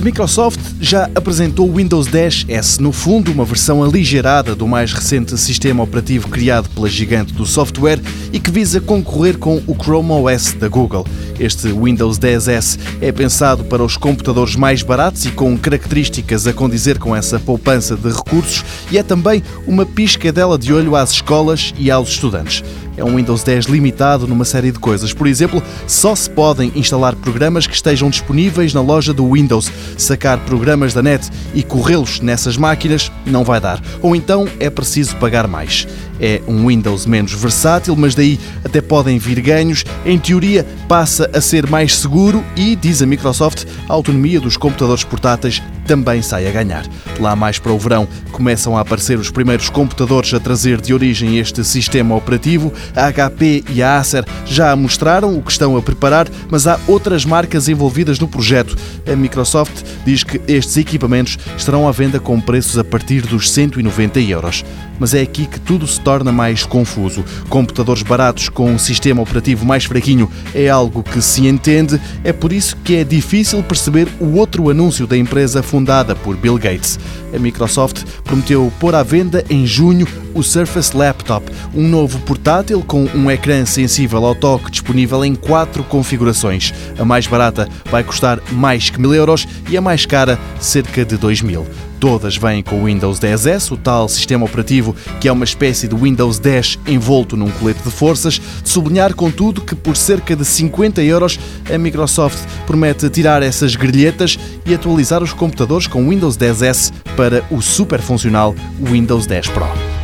Microsoft já apresentou o Windows 10S, no fundo uma versão aligerada do mais recente sistema operativo criado pela gigante do software e que visa concorrer com o Chrome OS da Google. Este Windows 10S é pensado para os computadores mais baratos e com características a condizer com essa poupança de recursos e é também uma piscadela de olho às escolas e aos estudantes. É um Windows 10 limitado numa série de coisas. Por exemplo, só se podem instalar programas que estejam disponíveis na loja do Windows. Sacar programas da net e corrê-los nessas máquinas não vai dar. Ou então é preciso pagar mais. É um Windows menos versátil, mas daí até podem vir ganhos. Em teoria, passa a ser mais seguro e, diz a Microsoft, a autonomia dos computadores portáteis também sai a ganhar. Lá mais para o verão começam a aparecer os primeiros computadores a trazer de origem este sistema operativo. A HP e a Acer já mostraram o que estão a preparar, mas há outras marcas envolvidas no projeto. A Microsoft diz que estes equipamentos estarão à venda com preços a partir dos 190 euros. Mas é aqui que tudo se torna mais confuso. Computadores baratos com um sistema operativo mais fraquinho é algo que se entende, é por isso que é difícil perceber o outro anúncio da empresa fundada por Bill Gates. A Microsoft prometeu pôr à venda em junho o Surface Laptop, um novo portátil com um ecrã sensível ao toque disponível em quatro configurações. A mais barata vai custar mais que mil euros e a mais cara cerca de dois mil. Todas vêm com o Windows 10S, o tal sistema operativo que é uma espécie de Windows 10 envolto num colete de forças. De sublinhar, contudo, que por cerca de 50 euros a Microsoft promete tirar essas grelhetas e atualizar os computadores com Windows 10S para o super funcional Windows 10 Pro.